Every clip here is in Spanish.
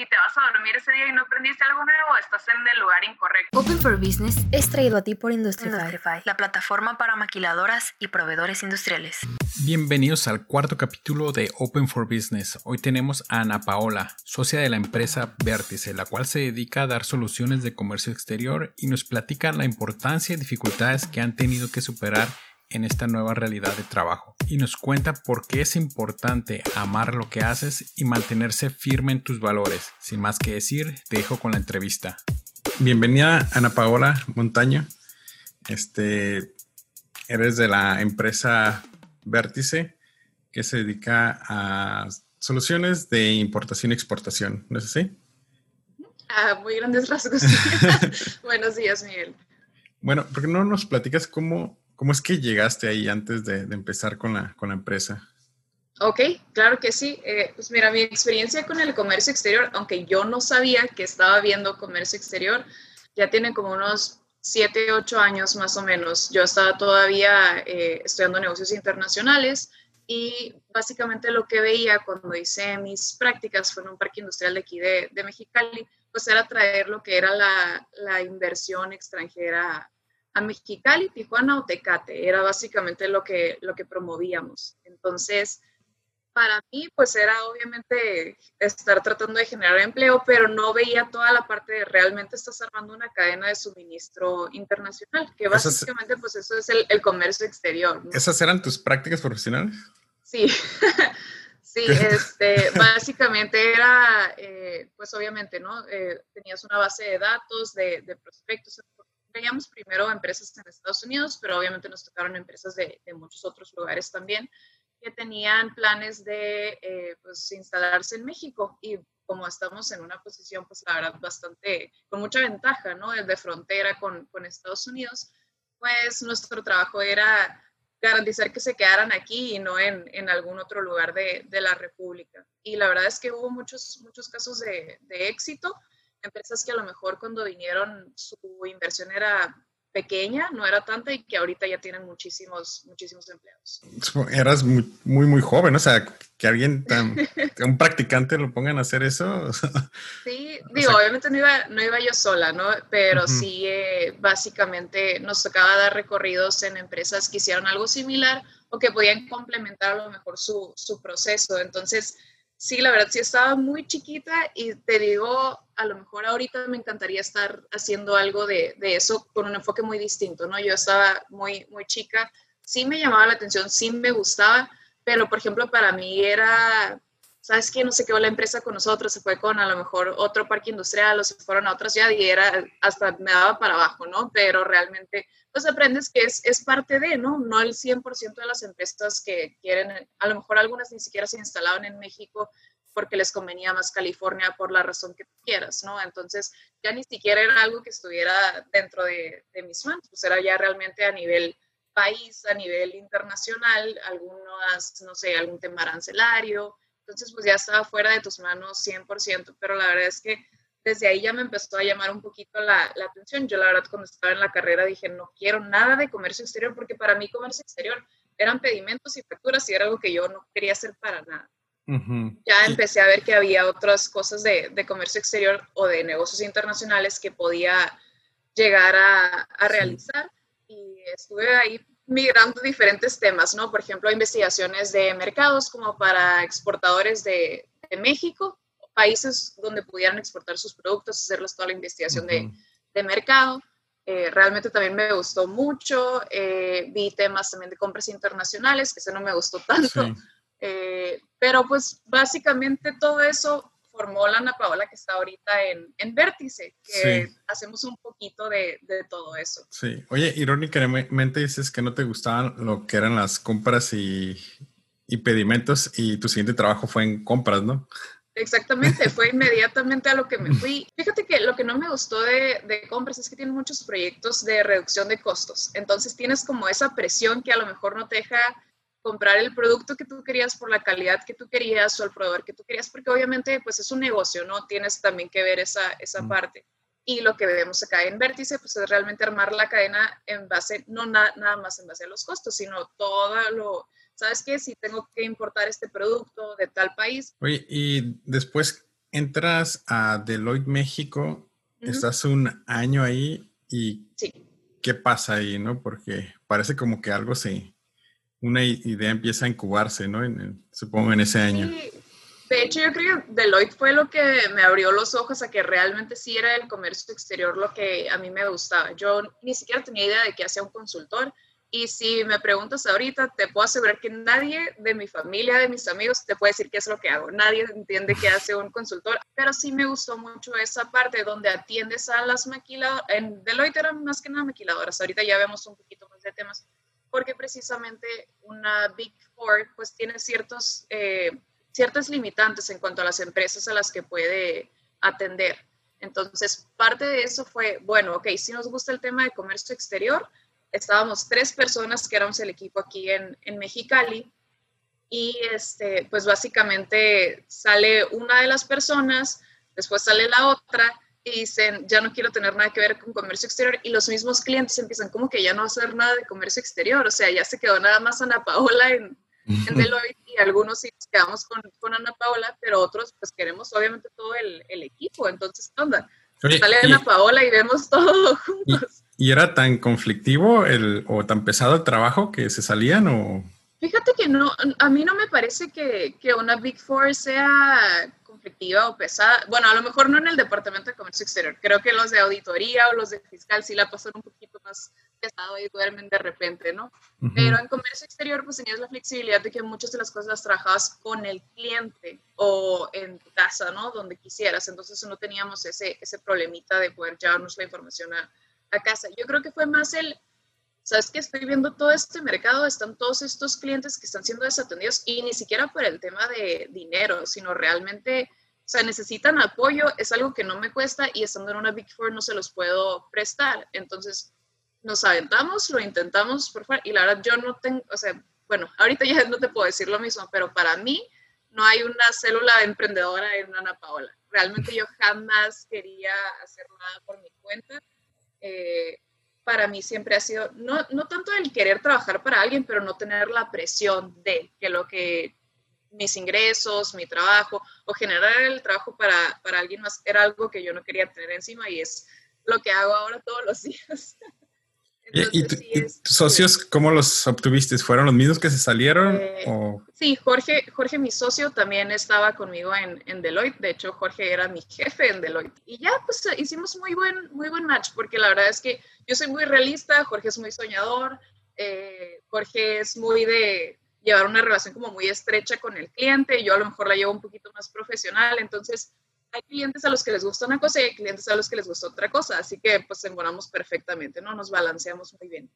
si te vas a dormir ese día y no aprendiste algo nuevo, estás en el lugar incorrecto. Open for Business es traído a ti por Industrify, la plataforma para maquiladoras y proveedores industriales. Bienvenidos al cuarto capítulo de Open for Business. Hoy tenemos a Ana Paola, socia de la empresa Vértice, la cual se dedica a dar soluciones de comercio exterior y nos platica la importancia y dificultades que han tenido que superar en esta nueva realidad de trabajo y nos cuenta por qué es importante amar lo que haces y mantenerse firme en tus valores. Sin más que decir, te dejo con la entrevista. Bienvenida Ana Paola Montaño. Este, eres de la empresa Vértice que se dedica a soluciones de importación y exportación, ¿no es así? Ah, muy grandes rasgos. Buenos días, Miguel. Bueno, ¿por qué no nos platicas cómo ¿Cómo es que llegaste ahí antes de, empezar con la, con la, empresa? Ok, claro que sí. Eh, pues mira, mi experiencia con el comercio exterior, aunque yo no sabía que estaba viendo comercio exterior, ya tiene como unos 7, 8 años más o menos. Yo estaba todavía eh, estudiando negocios internacionales y básicamente lo que veía cuando hice mis prácticas fue en un parque industrial de aquí de, de Mexicali, pues era traer lo que era la, la inversión extranjera a Mexicali, Tijuana o Tecate. Era básicamente lo que, lo que promovíamos. Entonces, para mí, pues era obviamente estar tratando de generar empleo, pero no veía toda la parte de realmente estás armando una cadena de suministro internacional, que básicamente, pues eso es el, comercio exterior. ¿Esas eran tus prácticas profesionales? Sí. Sí, este, básicamente era, eh, pues obviamente, ¿no? Eh, tenías una base de datos de, de prospectos veíamos primero empresas en Estados Unidos, pero obviamente nos tocaron empresas de, muchos otros lugares también que tenían planes de eh, pues, instalarse en México y como estamos en una posición, pues la verdad, bastante, con mucha ventaja, ¿no? De frontera con, con Estados Unidos, pues nuestro trabajo era garantizar que se quedaran aquí y no en, en algún otro lugar de, de, la República. Y la verdad es que hubo muchos, muchos casos de, de éxito empresas que a lo mejor cuando vinieron su inversión era pequeña, no era tanta y que ahorita ya tienen muchísimos, muchísimos empleados. Eras muy, muy, muy joven, o sea, que alguien tan, un practicante lo pongan a hacer eso. Sí, digo, obviamente no iba, no iba yo sola, ¿no? Pero sí, eh, básicamente nos tocaba dar recorridos en empresas que hicieron algo similar o que podían complementar a lo mejor su, su proceso. Entonces, sí, la verdad sí estaba muy chiquita y te digo, a lo mejor ahorita me encantaría estar haciendo algo de, eso con un enfoque muy distinto, ¿no? Yo estaba muy, muy chica, sí me llamaba la atención, sí me gustaba, pero por ejemplo para mí era, ¿sabes qué? No se quedó la empresa con nosotros, se fue con a lo mejor otro parque industrial o se fueron a otras ciudad y era, hasta me daba para abajo, ¿no? Pero realmente pues aprendes que es, es parte de, ¿no? No el 100% de las empresas que quieren, a lo mejor algunas ni siquiera se instalaban en México porque les convenía más California por la razón que quieras, ¿no? Entonces ya ni siquiera era algo que estuviera dentro de, de mis manos, pues era ya realmente a nivel país, a nivel internacional, algunas, no sé, algún tema arancelario, entonces pues ya estaba fuera de tus manos 100%, pero la verdad es que desde ahí ya me empezó a llamar un poquito la, la, atención. Yo la verdad cuando estaba en la carrera dije, no quiero nada de comercio exterior porque para mí comercio exterior eran pedimentos y facturas y era algo que yo no quería hacer para nada. Ya empecé a ver que había otras cosas de, de, comercio exterior o de negocios internacionales que podía llegar a, a realizar y estuve ahí migrando diferentes temas, ¿no? Por ejemplo, investigaciones de mercados como para exportadores de, de México países donde pudieran exportar sus productos, hacerles toda la investigación de, de, mercado. Eh, realmente también me gustó mucho. Eh, vi temas también de compras internacionales, que ese no me gustó tanto. Eh, pero pues básicamente todo eso formó la Ana Paola que está ahorita en, en Vértice, que hacemos un poquito de, de, todo eso. Sí, oye, irónicamente dices que no te gustaban lo que eran las compras y, y pedimentos y tu siguiente trabajo fue en compras, ¿no? Exactamente, fue inmediatamente a lo que me fui. Fíjate que lo que no me gustó de, de, compras es que tiene muchos proyectos de reducción de costos. Entonces tienes como esa presión que a lo mejor no te deja comprar el producto que tú querías por la calidad que tú querías o el proveedor que tú querías, porque obviamente pues es un negocio, ¿no? Tienes también que ver esa, esa parte. Y lo que vemos acá en Vértice, pues es realmente armar la cadena en base, no nada más en base a los costos, sino todo lo, ¿sabes qué? Si tengo que importar este producto de tal país. Oye, y después entras a Deloitte México, estás un año ahí y ¿qué pasa ahí, no? Porque parece como que algo se, una idea empieza a incubarse, ¿no? supongo en ese año. De hecho, yo creo que Deloitte fue lo que me abrió los ojos a que realmente sí era el comercio exterior lo que a mí me gustaba. Yo ni siquiera tenía idea de que hacía un consultor. Y si me preguntas ahorita, te puedo asegurar que nadie de mi familia, de mis amigos, te puede decir qué es lo que hago. Nadie entiende qué hace un consultor, pero sí me gustó mucho esa parte donde atiendes a las maquiladoras. En Deloitte eran más que nada maquiladoras. Ahorita ya vemos un poquito más de temas, porque precisamente una Big Four pues tiene ciertos, eh, ciertas limitantes en cuanto a las empresas a las que puede atender. Entonces, parte de eso fue, bueno, ok, si nos gusta el tema de comercio exterior, estábamos tres personas que éramos el equipo aquí en, en Mexicali y este, pues básicamente sale una de las personas, después sale la otra y dicen, ya no quiero tener nada que ver con comercio exterior y los mismos clientes empiezan como que ya no hacer nada de comercio exterior, o sea, ya se quedó nada más Ana Paola en, en Deloitte y algunos sí nos quedamos con, con, Ana Paola, pero otros pues queremos obviamente todo el, el equipo, entonces, ¿qué onda? Sale Ana Paola y vemos todo juntos. ¿Y era tan conflictivo el, o tan pesado el trabajo que se salían o...? Fíjate que no, a mí no me parece que, que una Big Four sea conflictiva o pesada. Bueno, a lo mejor no en el Departamento de Comercio Exterior. Creo que los de auditoría o los de fiscal sí la pasan un poquito más pesado y duermen de repente, ¿no? Pero en comercio exterior pues tenías la flexibilidad de que muchas de las cosas las trabajabas con el cliente o en tu casa, ¿no? Donde quisieras. Entonces no teníamos ese, ese problemita de poder llevarnos la información a, a casa. Yo creo que fue más el, sabes que estoy viendo todo este mercado, están todos estos clientes que están siendo desatendidos y ni siquiera por el tema de dinero, sino realmente, o sea, necesitan apoyo, es algo que no me cuesta y estando en una Big Four no se los puedo prestar. Entonces, nos aventamos, lo intentamos por fuera y la verdad yo no tengo, o sea, bueno, ahorita ya no te puedo decir lo mismo, pero para mí no hay una célula emprendedora en Ana Paola. Realmente yo jamás quería hacer nada por mi cuenta eh, para mí siempre ha sido, no, no tanto el querer trabajar para alguien, pero no tener la presión de que lo que mis ingresos, mi trabajo o generar el trabajo para, para alguien más era algo que yo no quería tener encima y es lo que hago ahora todos los días. ¿Y, tus socios cómo los obtuviste? ¿Fueron los mismos que se salieron? Eh, sí, Jorge, Jorge, mi socio, también estaba conmigo en, en, Deloitte. De hecho, Jorge era mi jefe en Deloitte. Y ya, pues hicimos muy buen, muy buen match, porque la verdad es que yo soy muy realista, Jorge es muy soñador, eh, Jorge es muy de llevar una relación como muy estrecha con el cliente, yo a lo mejor la llevo un poquito más profesional, entonces hay clientes a los que les gusta una cosa y hay clientes a los que les gusta otra cosa, así que pues embonamos perfectamente, ¿no? Nos balanceamos muy bien.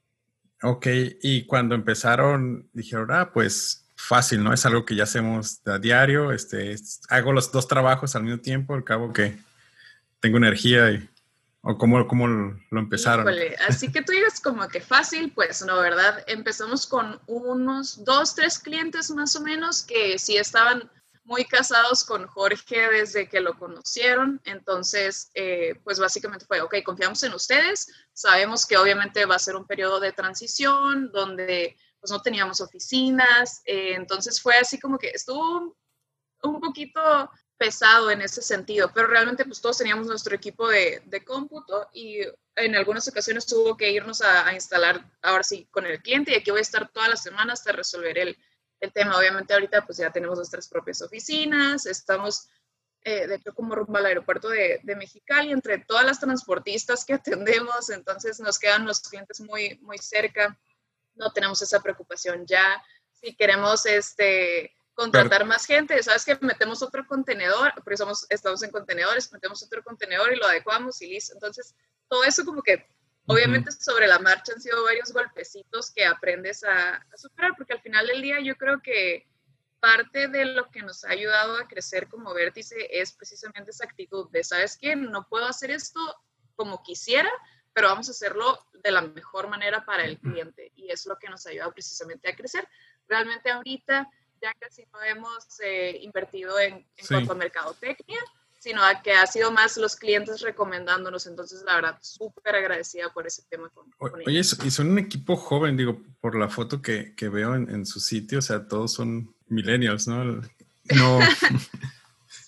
Ok, y cuando empezaron, dijeron, ah, pues fácil, ¿no? Es algo que ya hacemos a diario, este, hago los dos trabajos al mismo tiempo, al cabo que tengo energía y, ¿O cómo, cómo lo empezaron? así que tú digas como que fácil, pues no, ¿verdad? Empezamos con unos dos, tres clientes más o menos que sí estaban muy casados con Jorge desde que lo conocieron, entonces, eh, pues básicamente fue, ok, confiamos en ustedes, sabemos que obviamente va a ser un periodo de transición donde pues no teníamos oficinas, eh, entonces fue así como que estuvo un poquito pesado en ese sentido, pero realmente pues todos teníamos nuestro equipo de, de cómputo y en algunas ocasiones tuvo que irnos a, a, instalar ahora sí con el cliente y aquí voy a estar todas las semanas hasta resolver el, el tema. Obviamente ahorita pues ya tenemos nuestras propias oficinas, estamos eh, de hecho como rumbo al aeropuerto de, de, Mexicali, entre todas las transportistas que atendemos, entonces nos quedan los clientes muy, muy cerca, no tenemos esa preocupación ya. Si queremos este, contratar más gente, sabes que metemos otro contenedor, porque somos, estamos en contenedores, metemos otro contenedor y lo adecuamos y listo. Entonces, todo eso como que Obviamente sobre la marcha han sido varios golpecitos que aprendes a, superar, porque al final del día yo creo que parte de lo que nos ha ayudado a crecer como vértice es precisamente esa actitud de, ¿sabes qué? No puedo hacer esto como quisiera, pero vamos a hacerlo de la mejor manera para el cliente. Y es lo que nos ha ayudado precisamente a crecer. Realmente ahorita ya casi no hemos eh, invertido en, en cuanto a mercadotecnia, sino a que ha sido más los clientes recomendándonos. Entonces, la verdad, súper agradecida por ese tema. Con, Oye, y son un equipo joven, digo, por la foto que, que veo en, en, su sitio, o sea, todos son millennials, ¿no? No.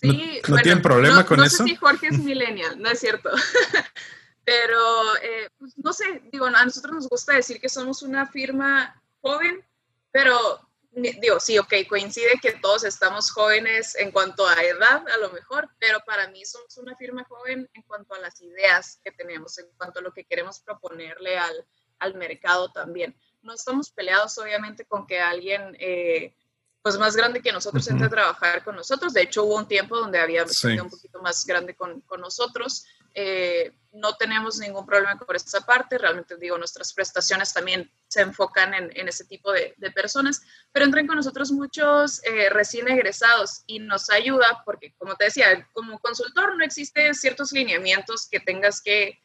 Sí, ¿No, tienen problema con eso? No sé si Jorge es millennial, no es cierto. Pero, eh, pues, no sé, digo, a nosotros nos gusta decir que somos una firma joven, pero digo, sí, ok, coincide que todos estamos jóvenes en cuanto a edad, a lo mejor, pero para mí somos una firma joven en cuanto a las ideas que tenemos, en cuanto a lo que queremos proponerle al, al mercado también. No estamos peleados, obviamente, con que alguien eh, pues más grande que nosotros entre a trabajar con nosotros. De hecho, hubo un tiempo donde había sido un poquito más grande con, con nosotros. Eh, no tenemos ningún problema por esta parte. Realmente digo, nuestras prestaciones también se enfocan en, en ese tipo de, de, personas, pero entran con nosotros muchos eh, recién egresados y nos ayuda porque, como te decía, como consultor no existen ciertos lineamientos que tengas que,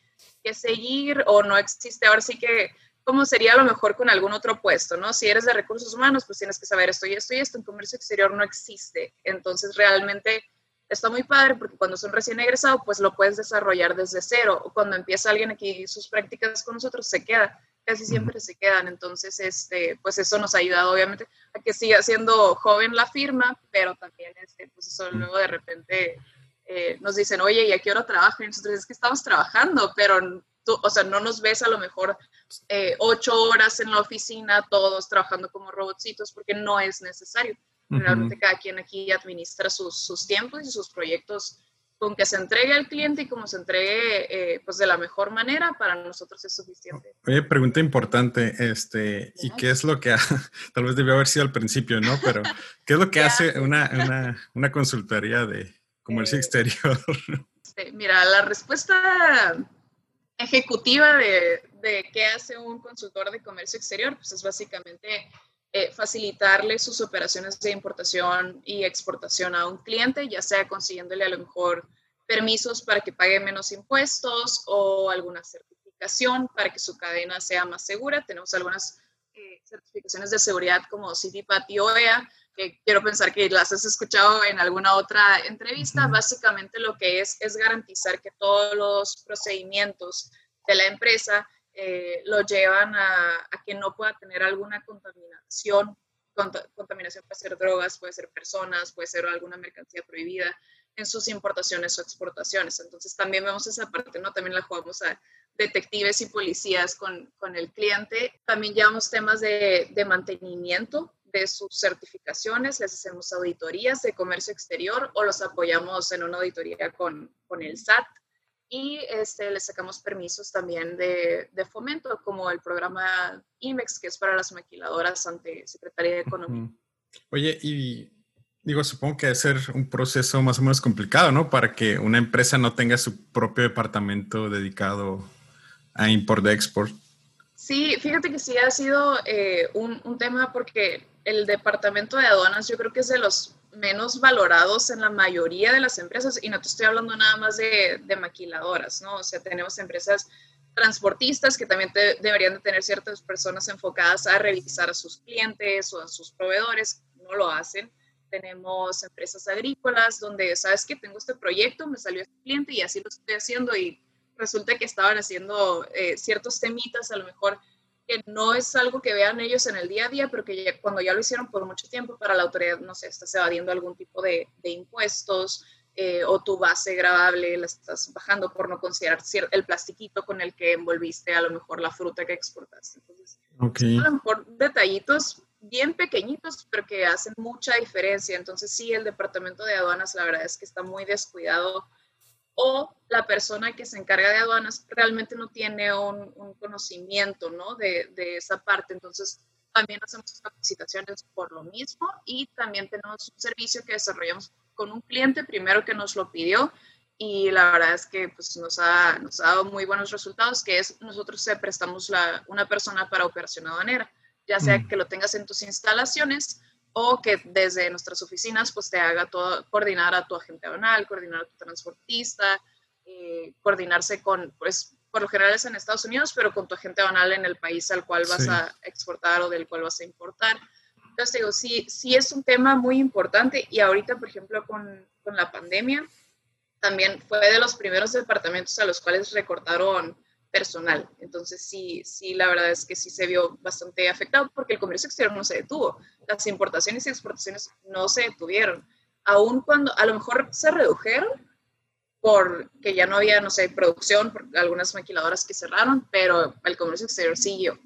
que seguir o no existe ahora sí que como sería a lo mejor con algún otro puesto, ¿no? Si eres de recursos humanos, pues tienes que saber esto y esto y esto. En comercio exterior no existe. Entonces, realmente está muy padre porque cuando son recién egresados, pues lo puedes desarrollar desde cero. O cuando empieza alguien aquí sus prácticas con nosotros, se queda. Casi siempre se quedan. Entonces, este, pues eso nos ha ayudado, obviamente, a que siga siendo joven la firma, pero también, este, pues eso luego de repente eh, nos dicen, oye, ¿y a qué hora trabajan? Nosotros es que estamos trabajando, pero tú, o sea, no nos ves a lo mejor eh, ocho horas en la oficina, todos trabajando como robotcitos, porque no es necesario. Realmente cada quien aquí administra sus, sus, tiempos y sus proyectos con que se entregue al cliente y como se entregue eh, pues de la mejor manera, para nosotros es suficiente. Oye, pregunta importante, este, ¿y qué es lo que, tal vez debió haber sido al principio, ¿no? Pero, ¿qué es lo que hace una, una, una, consultoría de comercio eh, exterior? Este, mira, la respuesta ejecutiva de, de, qué hace un consultor de comercio exterior, pues es básicamente eh, facilitarle sus operaciones de importación y exportación a un cliente, ya sea consiguiéndole a lo mejor permisos para que pague menos impuestos o alguna certificación para que su cadena sea más segura. Tenemos algunas eh, certificaciones de seguridad como CITIPAT y OEA, que quiero pensar que las has escuchado en alguna otra entrevista. Básicamente lo que es es garantizar que todos los procedimientos de la empresa eh, lo llevan a, que no pueda tener alguna contaminación. contaminación puede ser drogas, puede ser personas, puede ser alguna mercancía prohibida en sus importaciones o exportaciones. Entonces también vemos esa parte, ¿no? También la jugamos a detectives y policías con, con el cliente. También llevamos temas de, de mantenimiento de sus certificaciones, les hacemos auditorías de comercio exterior o los apoyamos en una auditoría con, con el SAT y este, les sacamos permisos también de, de, fomento, como el programa IMEX, que es para las maquiladoras ante Secretaría de Economía. Oye, y digo, supongo que debe ser un proceso más o menos complicado, ¿no? Para que una empresa no tenga su propio departamento dedicado a import-export. Sí, fíjate que sí ha sido eh, un, un, tema porque el departamento de aduanas yo creo que es de los menos valorados en la mayoría de las empresas y no te estoy hablando nada más de, maquiladoras, ¿no? O sea, tenemos empresas transportistas que también deberían de tener ciertas personas enfocadas a revisar a sus clientes o a sus proveedores, no lo hacen. Tenemos empresas agrícolas donde, ¿sabes que Tengo este proyecto, me salió este cliente y así lo estoy haciendo y resulta que estaban haciendo eh, ciertos temitas a lo mejor que no es algo que vean ellos en el día a día, pero que cuando ya lo hicieron por mucho tiempo para la autoridad, no sé, estás evadiendo algún tipo de, de impuestos eh, o tu base grabable la estás bajando por no considerar el plastiquito con el que envolviste a lo mejor la fruta que exportaste. Entonces, okay. a lo mejor detallitos bien pequeñitos, pero que hacen mucha diferencia. Entonces, sí, el departamento de aduanas, la verdad es que está muy descuidado o la persona que se encarga de aduanas realmente no tiene un, conocimiento ¿no? de, de, esa parte. Entonces, también hacemos capacitaciones por lo mismo y también tenemos un servicio que desarrollamos con un cliente primero que nos lo pidió y la verdad es que pues, nos, ha, nos ha dado muy buenos resultados, que es nosotros prestamos la, una persona para operación aduanera, ya sea mm. que lo tengas en tus instalaciones o que desde nuestras oficinas pues te haga todo, coordinar a tu agente aduanal, coordinar a tu transportista, eh, coordinarse con, pues por lo general es en Estados Unidos, pero con tu agente aduanal en el país al cual vas sí. a exportar o del cual vas a importar. Entonces digo, sí, sí es un tema muy importante y ahorita, por ejemplo, con, con la pandemia, también fue de los primeros departamentos a los cuales recortaron personal. Entonces sí, sí, la verdad es que sí se vio bastante afectado porque el comercio exterior no se detuvo, las importaciones y exportaciones no se detuvieron. aun cuando a lo mejor se redujeron porque ya no había, no sé, producción, por algunas maquiladoras que cerraron, pero el comercio exterior siguió.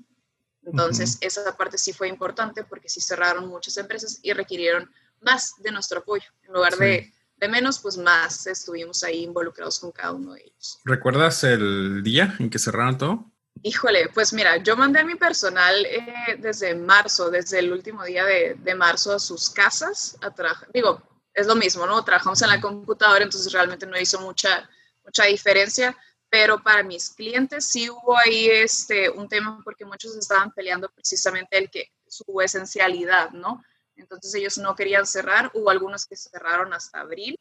Entonces, esa parte sí fue importante porque sí cerraron muchas empresas y requirieron más de nuestro apoyo. En lugar de, de, menos, pues más estuvimos ahí involucrados con cada uno de ellos. ¿Recuerdas el día en que cerraron todo? Híjole, pues mira, yo mandé a mi personal eh, desde marzo, desde el último día de, de marzo a sus casas a. Digo, es lo mismo, ¿no? Trabajamos en la computadora, entonces realmente no hizo mucha, mucha diferencia, pero para mis clientes sí hubo ahí este, un tema porque muchos estaban peleando precisamente el que su esencialidad, ¿no? Entonces ellos no querían cerrar, hubo algunos que cerraron hasta abril,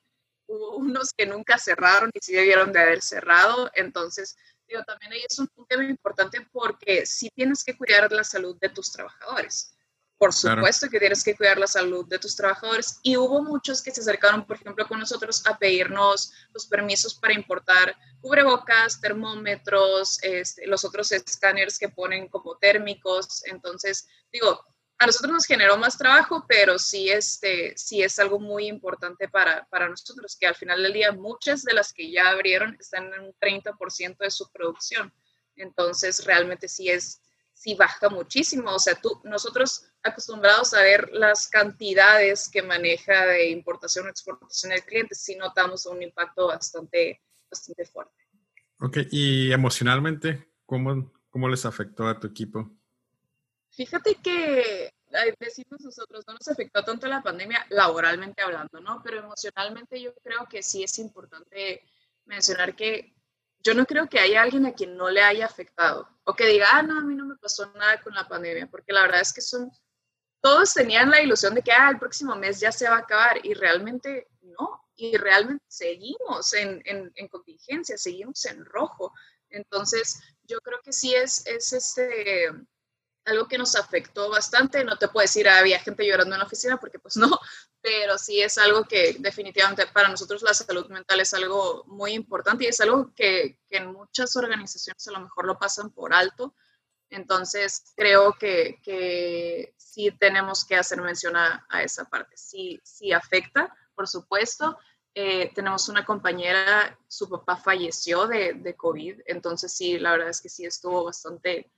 hubo unos que nunca cerraron y sí debieron de haber cerrado, entonces digo, también ahí es un, tema importante porque sí tienes que cuidar la salud de tus trabajadores. Por supuesto que tienes que cuidar la salud de tus trabajadores y hubo muchos que se acercaron, por ejemplo, con nosotros a pedirnos los permisos para importar cubrebocas, termómetros, este, los otros escáneres que ponen como térmicos. Entonces, digo, a nosotros nos generó más trabajo, pero sí, este, sí es algo muy importante para, para nosotros, que al final del día muchas de las que ya abrieron están en un 30% de su producción. Entonces, realmente sí es, sí baja muchísimo. O sea, tú, nosotros acostumbrados a ver las cantidades que maneja de importación o exportación el cliente, sí notamos un impacto bastante, bastante fuerte. Ok, y emocionalmente, ¿cómo, ¿cómo les afectó a tu equipo? Fíjate que decimos nosotros, no nos afectó tanto la pandemia laboralmente hablando, ¿no? Pero emocionalmente yo creo que sí es importante mencionar que yo no creo que haya alguien a quien no le haya afectado o que diga, ah, no, a mí no me pasó nada con la pandemia, porque la verdad es que son todos tenían la ilusión de que ah, el próximo mes ya se va a acabar y realmente no, y realmente seguimos en, en, contingencia, seguimos en rojo. Entonces, yo creo que sí es, es este, algo que nos afectó bastante. No te puedo decir, había gente llorando en la oficina, porque pues no, pero sí es algo que definitivamente para nosotros la salud mental es algo muy importante y es algo que, que en muchas organizaciones a lo mejor lo pasan por alto entonces, creo que, que sí tenemos que hacer mención a, esa parte. Sí, sí afecta, por supuesto. Eh, tenemos una compañera, su papá falleció de, de, COVID, entonces sí, la verdad es que sí estuvo bastante,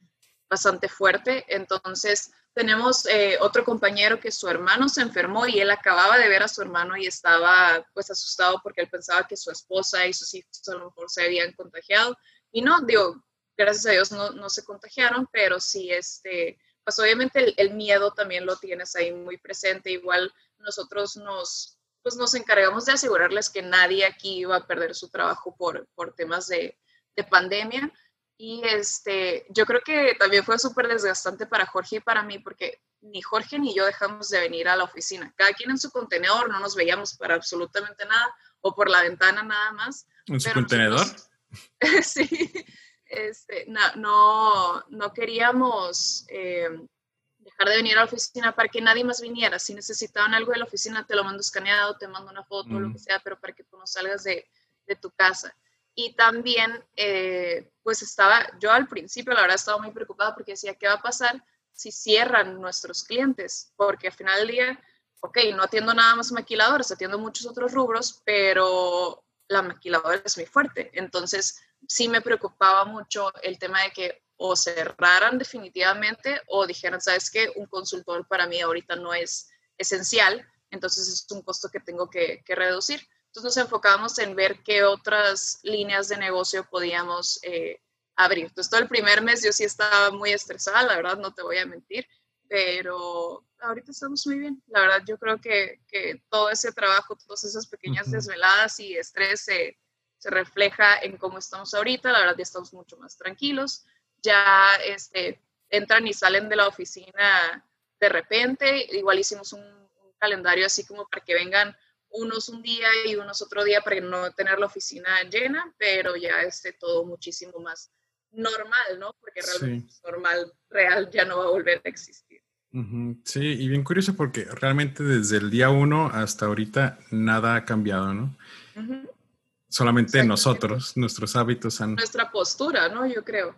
bastante fuerte. Entonces, tenemos eh, otro compañero que su hermano se enfermó y él acababa de ver a su hermano y estaba pues asustado porque él pensaba que su esposa y sus hijos a lo mejor se habían contagiado. Y no, digo, gracias a Dios no, no se contagiaron, pero sí, este, pues obviamente el, miedo también lo tienes ahí muy presente. Igual nosotros nos, pues nos encargamos de asegurarles que nadie aquí iba a perder su trabajo por, por temas de, de pandemia. Y este, yo creo que también fue súper desgastante para Jorge y para mí, porque ni Jorge ni yo dejamos de venir a la oficina. Cada quien en su contenedor, no nos veíamos para absolutamente nada, o por la ventana nada más. ¿En su contenedor? sí, este, no, no, queríamos eh, dejar de venir a la oficina para que nadie más viniera. Si necesitaban algo de la oficina, te lo mando escaneado, te mando una foto, lo que sea, pero para que tú no salgas de, tu casa. Y también, eh, pues estaba, yo al principio la verdad estaba muy preocupada porque decía, ¿qué va a pasar si cierran nuestros clientes? Porque al final del día, ok, no atiendo nada más maquiladores, atiendo muchos otros rubros, pero la maquiladora es muy fuerte. Entonces, sí me preocupaba mucho el tema de que o cerraran definitivamente o dijeran, sabes que un consultor para mí ahorita no es esencial, entonces es un costo que tengo que, reducir. Entonces nos enfocamos en ver qué otras líneas de negocio podíamos eh, abrir. Entonces todo el primer mes yo sí estaba muy estresada, la verdad, no te voy a mentir, pero ahorita estamos muy bien. La verdad, yo creo que, todo ese trabajo, todas esas pequeñas desveladas y estrés se se refleja en cómo estamos ahorita, la verdad ya estamos mucho más tranquilos, ya este, entran y salen de la oficina de repente, igual hicimos un, calendario así como para que vengan unos un día y unos otro día para no tener la oficina llena, pero ya esté todo muchísimo más normal, ¿no? Porque realmente normal, real, ya no va a volver a existir. Sí, y bien curioso porque realmente desde el día uno hasta ahorita nada ha cambiado, ¿no? Solamente nosotros, nuestros hábitos han... Nuestra postura, ¿no? Yo creo.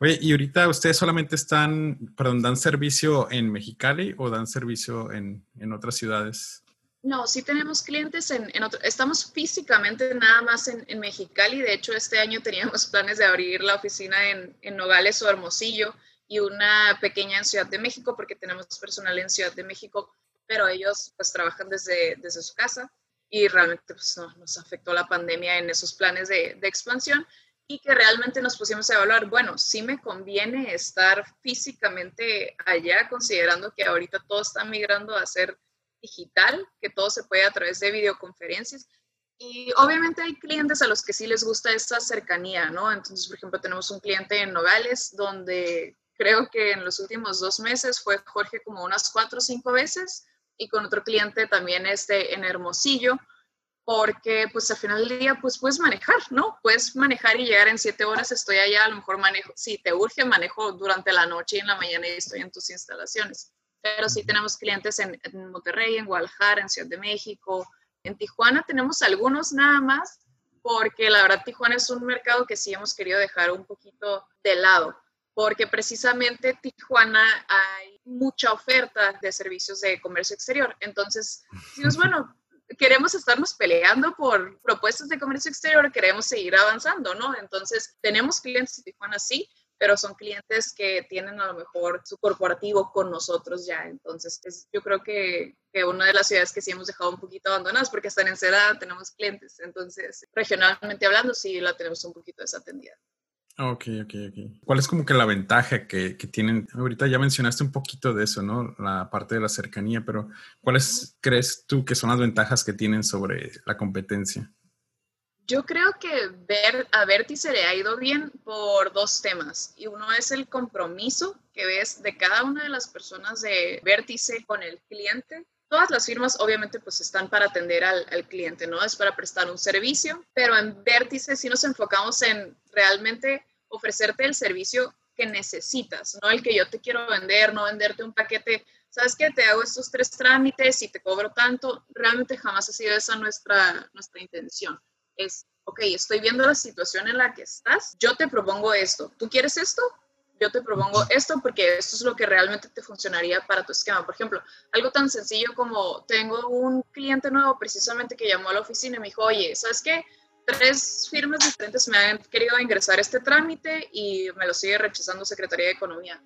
Oye, y ahorita ustedes solamente están, perdón, dan servicio en Mexicali o dan servicio en, en otras ciudades? No, sí tenemos clientes en, otro, estamos físicamente nada más en, en, Mexicali, de hecho este año teníamos planes de abrir la oficina en, en Nogales o Hermosillo y una pequeña en Ciudad de México porque tenemos personal en Ciudad de México, pero ellos pues trabajan desde, desde su casa y realmente pues, nos afectó la pandemia en esos planes de, de expansión y que realmente nos pusimos a evaluar, bueno, sí me conviene estar físicamente allá, considerando que ahorita todo está migrando a ser digital, que todo se puede a través de videoconferencias. Y obviamente hay clientes a los que sí les gusta esta cercanía, ¿no? Entonces, por ejemplo, tenemos un cliente en Nogales donde creo que en los últimos dos meses fue Jorge como unas cuatro o cinco veces y con otro cliente también este en Hermosillo, porque pues al final del día pues puedes manejar, ¿no? Puedes manejar y llegar en siete horas, estoy allá, a lo mejor manejo, si te urge, manejo durante la noche y en la mañana y estoy en tus instalaciones pero sí tenemos clientes en, Monterrey, en Guadalajara, en Ciudad de México, en Tijuana tenemos algunos nada más, porque la verdad Tijuana es un mercado que sí hemos querido dejar un poquito de lado, porque precisamente Tijuana hay mucha oferta de servicios de comercio exterior. Entonces, es bueno, queremos estarnos peleando por propuestas de comercio exterior, queremos seguir avanzando, ¿no? Entonces, tenemos clientes en Tijuana, sí, pero son clientes que tienen a lo mejor su corporativo con nosotros ya. Entonces, yo creo que, que, una de las ciudades que sí hemos dejado un poquito abandonadas, porque hasta en Ensenada tenemos clientes. Entonces, regionalmente hablando, sí la tenemos un poquito desatendida. Ok, ok, ok. ¿Cuál es como que la ventaja que, que, tienen? Ahorita ya mencionaste un poquito de eso, ¿no? La parte de la cercanía, pero ¿cuáles crees tú que son las ventajas que tienen sobre la competencia? Yo creo que ver, a Vértice le ha ido bien por dos temas. Y uno es el compromiso que ves de cada una de las personas de Vértice con el cliente. Todas las firmas obviamente pues están para atender al, al cliente, ¿no? Es para prestar un servicio, pero en Vértice sí nos enfocamos en realmente ofrecerte el servicio que necesitas, no el que yo te quiero vender, no venderte un paquete, sabes que te hago estos tres trámites y te cobro tanto, realmente jamás ha sido esa nuestra, nuestra intención es, ok, estoy viendo la situación en la que estás, yo te propongo esto, ¿tú quieres esto? Yo te propongo esto porque esto es lo que realmente te funcionaría para tu esquema. Por ejemplo, algo tan sencillo como tengo un cliente nuevo precisamente que llamó a la oficina y me dijo, oye, ¿sabes qué? Tres firmas diferentes me han querido ingresar este trámite y me lo sigue rechazando Secretaría de Economía.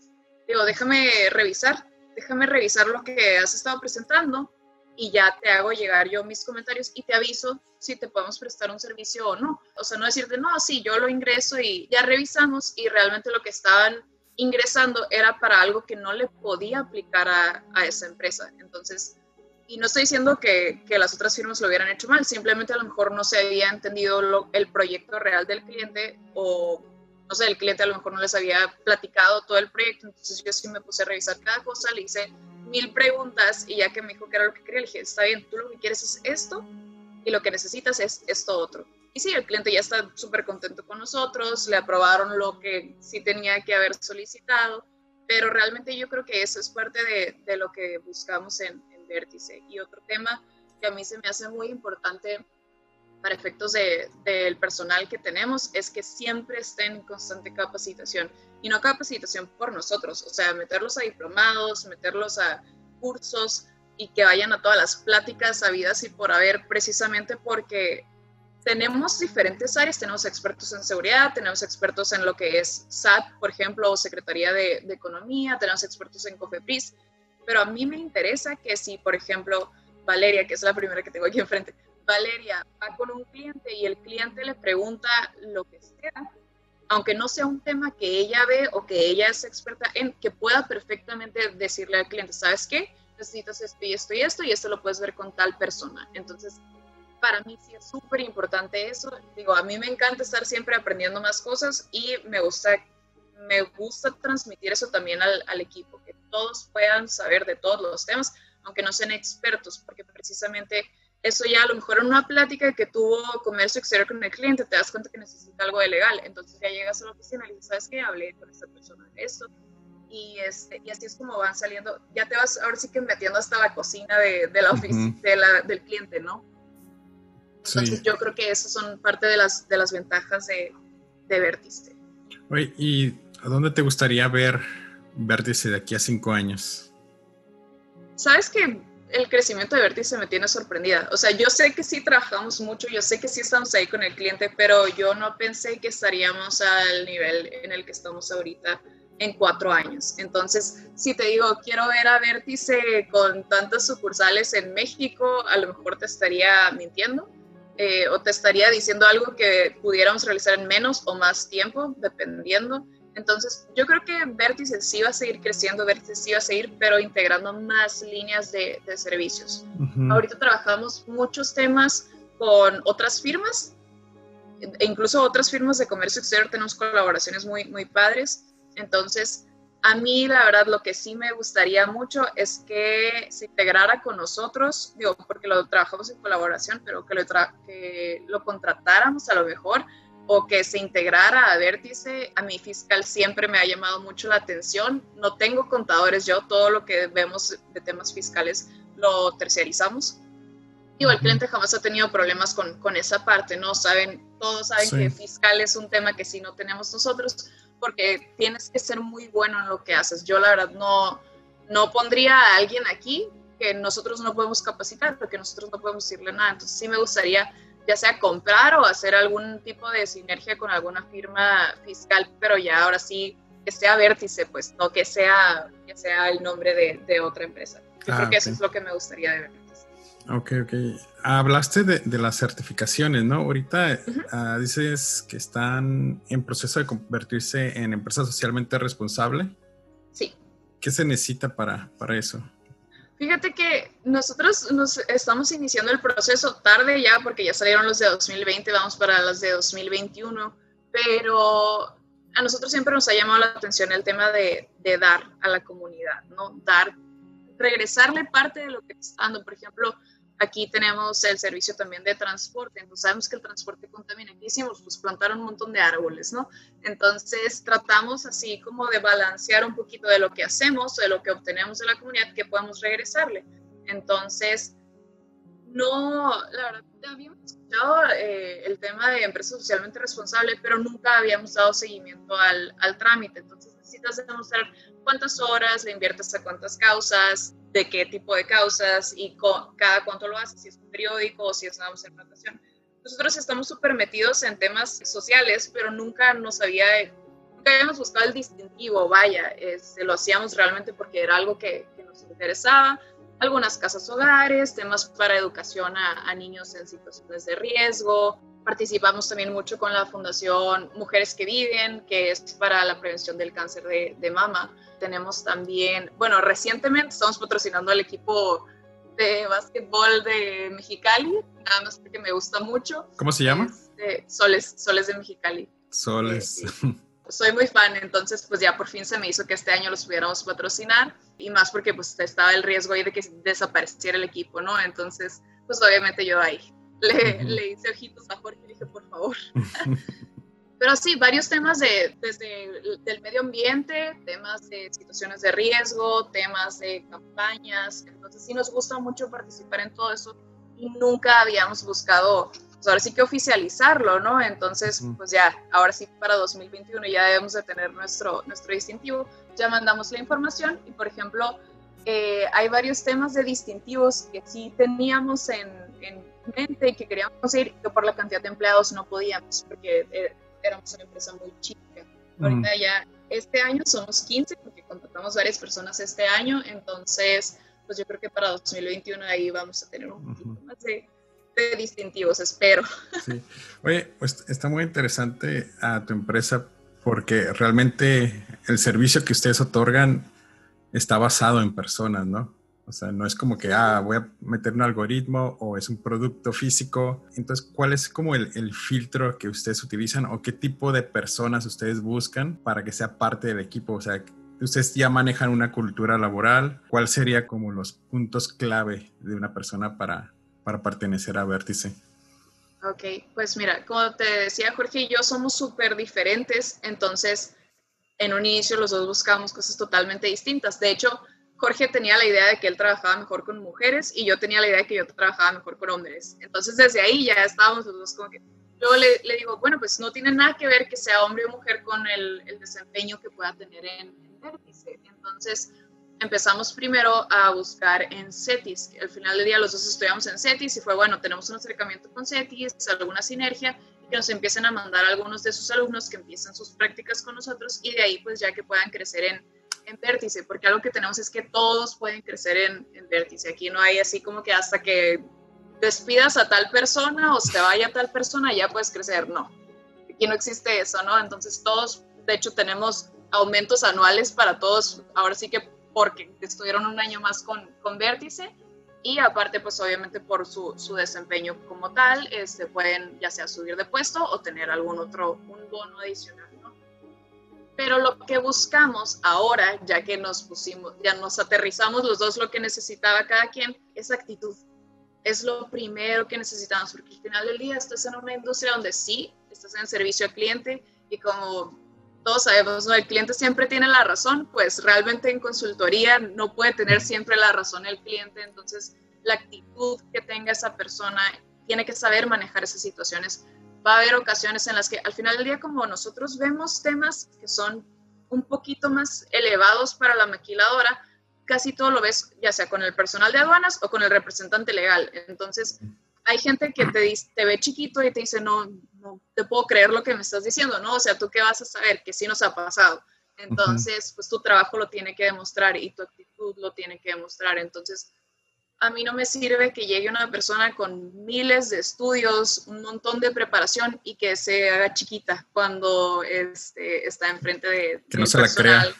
Digo, déjame revisar, déjame revisar lo que has estado presentando y ya te hago llegar yo mis comentarios y te aviso si te podemos prestar un servicio o no. O sea, no decirte, no, sí, yo lo ingreso y ya revisamos y realmente lo que estaban ingresando era para algo que no le podía aplicar a, a esa empresa. Entonces, y no estoy diciendo que, que, las otras firmas lo hubieran hecho mal, simplemente a lo mejor no se había entendido lo, el proyecto real del cliente o, no sé, el cliente a lo mejor no les había platicado todo el proyecto, entonces yo sí me puse a revisar cada cosa, le hice mil preguntas y ya que me dijo que era lo que quería, dije, está bien, tú lo que quieres es esto y lo que necesitas es esto otro. Y sí, el cliente ya está súper contento con nosotros, le aprobaron lo que sí tenía que haber solicitado, pero realmente yo creo que eso es parte de, de lo que buscamos en, Vértice. Y otro tema que a mí se me hace muy importante para efectos del de, personal que tenemos es que siempre estén en constante capacitación y no capacitación por nosotros, o sea, meterlos a diplomados, meterlos a cursos y que vayan a todas las pláticas habidas y por haber precisamente porque tenemos diferentes áreas, tenemos expertos en seguridad, tenemos expertos en lo que es SAT, por ejemplo, o Secretaría de, de Economía, tenemos expertos en COFEPRIS, pero a mí me interesa que si, por ejemplo, Valeria, que es la primera que tengo aquí enfrente, Valeria va con un cliente y el cliente le pregunta lo que sea, aunque no sea un tema que ella ve o que ella es experta en, que pueda perfectamente decirle al cliente, ¿sabes qué? Necesitas esto y esto y esto y esto lo puedes ver con tal persona. Entonces, para mí sí es súper importante eso. Digo, a mí me encanta estar siempre aprendiendo más cosas y me gusta, me gusta transmitir eso también al, al equipo, que todos puedan saber de todos los temas, aunque no sean expertos, porque precisamente eso ya a lo mejor en una plática que tuvo comercio exterior con el cliente, te das cuenta que necesita algo de legal. Entonces ya llegas a la oficina y dices, ¿sabes qué? Hablé con esta persona de esto. Y, este, y así es como van saliendo. Ya te vas ahora sí que metiendo hasta la cocina de, de la oficina, de la, del cliente, ¿no? Entonces yo creo que esas son parte de las, de las ventajas de, de Vértice. Oye, ¿y a dónde te gustaría ver Vértice de aquí a cinco años? Sabes que el crecimiento de Vértice me tiene sorprendida. O sea, yo sé que sí trabajamos mucho, yo sé que sí estamos ahí con el cliente, pero yo no pensé que estaríamos al nivel en el que estamos ahorita en cuatro años. Entonces, si te digo, quiero ver a Vértice con tantas sucursales en México, a lo mejor te estaría mintiendo eh, o te estaría diciendo algo que pudiéramos realizar en menos o más tiempo, dependiendo. Entonces, yo creo que Vértice sí va a seguir creciendo, Vértice sí va a seguir, pero integrando más líneas de, servicios. Ahorita trabajamos muchos temas con otras firmas, e incluso otras firmas de comercio exterior, tenemos colaboraciones muy, muy padres. Entonces, a mí la verdad lo que sí me gustaría mucho es que se integrara con nosotros, digo, porque lo trabajamos en colaboración, pero que lo, que lo contratáramos a lo mejor o que se integrara a Vértice. A mi fiscal siempre me ha llamado mucho la atención. No tengo contadores, yo todo lo que vemos de temas fiscales lo terciarizamos. Digo, el cliente jamás ha tenido problemas con, con esa parte, ¿no? Saben, todos saben que fiscal es un tema que sí no tenemos nosotros, porque tienes que ser muy bueno en lo que haces. Yo la verdad no, no pondría a alguien aquí que nosotros no podemos capacitar, porque nosotros no podemos decirle nada. Entonces sí me gustaría ya sea comprar o hacer algún tipo de sinergia con alguna firma fiscal, pero ya ahora sí que sea vértice, pues no que sea, que sea el nombre de, de otra empresa. Yo creo ah, que eso es lo que me gustaría de ver. Ok, ok. Hablaste de, de las certificaciones, ¿no? Ahorita ah, dices que están en proceso de convertirse en empresa socialmente responsable. Sí. ¿Qué se necesita para, para eso? Fíjate que nosotros nos estamos iniciando el proceso tarde ya porque ya salieron los de 2020, vamos para los de 2021, pero a nosotros siempre nos ha llamado la atención el tema de, de dar a la comunidad, ¿no? Dar, regresarle parte de lo que está dando. Por ejemplo, Aquí tenemos el servicio también de transporte, entonces sabemos que el transporte contamina. Aquí hicimos, pues plantar un montón de árboles, ¿no? Entonces tratamos así como de balancear un poquito de lo que hacemos, de lo que obtenemos de la comunidad, que podemos regresarle. Entonces, no, la verdad, habíamos escuchado eh, el tema de empresa socialmente responsable, pero nunca habíamos dado seguimiento al, al trámite. Entonces necesitas demostrar cuántas horas le inviertes a cuántas causas, de qué tipo de causas y cada cuánto lo hace, si es un periódico o si es una observación. Nosotros estamos súper metidos en temas sociales, pero nunca nos había, nunca habíamos buscado el distintivo, vaya, este, lo hacíamos realmente porque era algo que, nos interesaba. Algunas casas hogares, temas para educación a, a niños en situaciones de riesgo, Participamos también mucho con la Fundación Mujeres que Viven, que es para la prevención del cáncer de, de mama. Tenemos también, bueno, recientemente estamos patrocinando al equipo de básquetbol de Mexicali, nada más porque me gusta mucho. ¿Cómo se llama? Soles, Soles de Mexicali. Soles. soy muy fan, entonces pues ya por fin se me hizo que este año los pudiéramos patrocinar y más porque pues estaba el riesgo ahí de que desapareciera el equipo, ¿no? Entonces pues obviamente yo ahí le, le hice ojitos a Jorge y dije, por favor. Pero sí, varios temas de, desde el del medio ambiente, temas de situaciones de riesgo, temas de campañas. Entonces sí nos gusta mucho participar en todo eso y nunca habíamos buscado, pues ahora sí que oficializarlo, ¿no? Entonces, pues ya, ahora sí para 2021 ya debemos de tener nuestro, nuestro distintivo. Ya mandamos la información y, por ejemplo, eh, hay varios temas de distintivos que sí teníamos en, en y que queríamos ir, que por la cantidad de empleados no podíamos, porque eh, éramos una empresa muy chica. Ahorita ya, este año somos 15, porque contratamos varias personas este año, entonces, pues yo creo que para 2021 ahí vamos a tener un poquito más de, distintivos, espero. Sí. Oye, pues está muy interesante a tu empresa porque realmente el servicio que ustedes otorgan está basado en personas, ¿no? O sea, no es como que, ah, voy a meter un algoritmo o es un producto físico. Entonces, ¿cuál es como el, filtro que ustedes utilizan o qué tipo de personas ustedes buscan para que sea parte del equipo? O sea, ustedes ya manejan una cultura laboral. ¿Cuál sería como los puntos clave de una persona para, para pertenecer a Vértice? Ok, pues mira, como te decía Jorge y yo somos súper diferentes, entonces en un inicio los dos buscamos cosas totalmente distintas. De hecho, Jorge tenía la idea de que él trabajaba mejor con mujeres y yo tenía la idea de que yo trabajaba mejor con hombres. Entonces desde ahí ya estábamos los dos como que... Luego le, digo, bueno, pues no tiene nada que ver que sea hombre o mujer con el, el desempeño que pueda tener en, en vértice. Entonces empezamos primero a buscar en CETIS. Al final del día los dos estudiamos en CETIS y fue bueno, tenemos un acercamiento con CETIS, alguna sinergia que nos empiecen a mandar algunos de sus alumnos que empiecen sus prácticas con nosotros y de ahí pues ya que puedan crecer en, en vértice, porque algo que tenemos es que todos pueden crecer en, en vértice. Aquí no hay así como que hasta que despidas a tal persona o se vaya tal persona ya puedes crecer, no. Aquí no existe eso, ¿no? Entonces todos, de hecho, tenemos aumentos anuales para todos. Ahora sí que porque estuvieron un año más con, con Vértice y aparte pues obviamente por su, su, desempeño como tal, este, pueden ya sea subir de puesto o tener algún otro, un bono adicional. ¿no? Pero lo que buscamos ahora, ya que nos pusimos, ya nos aterrizamos los dos lo que necesitaba cada quien, es actitud. Es lo primero que necesitamos, porque al final del día estás en una industria donde sí, estás en servicio al cliente y como todos sabemos, ¿no? El cliente siempre tiene la razón, pues realmente en consultoría no puede tener siempre la razón el cliente, entonces la actitud que tenga esa persona tiene que saber manejar esas situaciones. Va a haber ocasiones en las que al final del día, como nosotros vemos temas que son un poquito más elevados para la maquiladora, casi todo lo ves ya sea con el personal de aduanas o con el representante legal. Entonces, hay gente que te, te ve chiquito y te dice, no, no te puedo creer lo que me estás diciendo, ¿no? O sea, ¿tú qué vas a saber? Que sí nos ha pasado. Entonces, pues tu trabajo lo tiene que demostrar y tu actitud lo tiene que demostrar. Entonces, a mí no me sirve que llegue una persona con miles de estudios, un montón de preparación y que se haga chiquita cuando este, está enfrente de... Que no se la crea.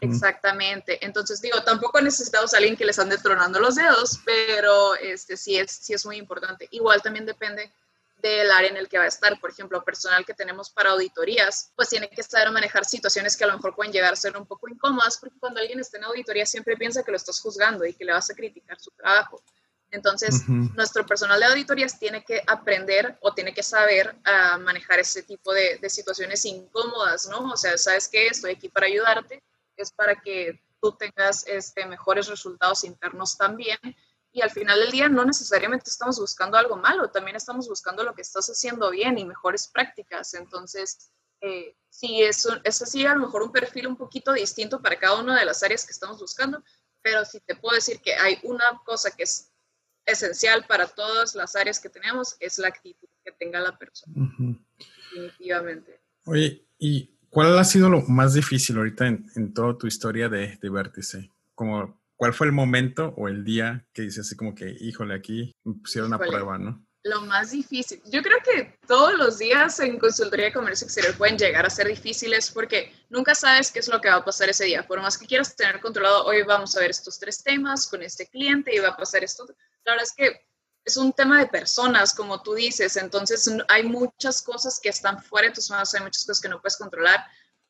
Exactamente. Entonces, digo, tampoco necesitamos a alguien que les ande tronando los dedos, pero este, sí, es, sí es muy importante. Igual también depende del área en el que va a estar. Por ejemplo, personal que tenemos para auditorías, pues tiene que saber manejar situaciones que a lo mejor pueden llegar a ser un poco incómodas, porque cuando alguien está en auditoría siempre piensa que lo estás juzgando y que le vas a criticar su trabajo. Entonces, nuestro personal de auditorías tiene que aprender o tiene que saber a manejar ese tipo de, de situaciones incómodas, ¿no? O sea, ¿sabes qué? Estoy aquí para ayudarte, es para que tú tengas este, mejores resultados internos también y al final del día no necesariamente estamos buscando algo malo, también estamos buscando lo que estás haciendo bien y mejores prácticas. Entonces, eh, sí, es, es así a lo mejor un perfil un poquito distinto para cada una de las áreas que estamos buscando, pero sí te puedo decir que hay una cosa que es esencial para todas las áreas que tenemos, es la actitud que tenga la persona. Definitivamente. Oye, ¿y cuál ha sido lo más difícil ahorita en, en toda tu historia de, de Vértice? Como ¿Cuál fue el momento o el día que dices así como que, híjole, aquí me pusieron una prueba, ¿no? Lo más difícil. Yo creo que todos los días en consultoría de comercio exterior pueden llegar a ser difíciles porque nunca sabes qué es lo que va a pasar ese día. Por más que quieras tener controlado, hoy vamos a ver estos tres temas con este cliente y va a pasar esto. La verdad es que es un tema de personas, como tú dices, entonces hay muchas cosas que están fuera de tus manos, hay muchas cosas que no puedes controlar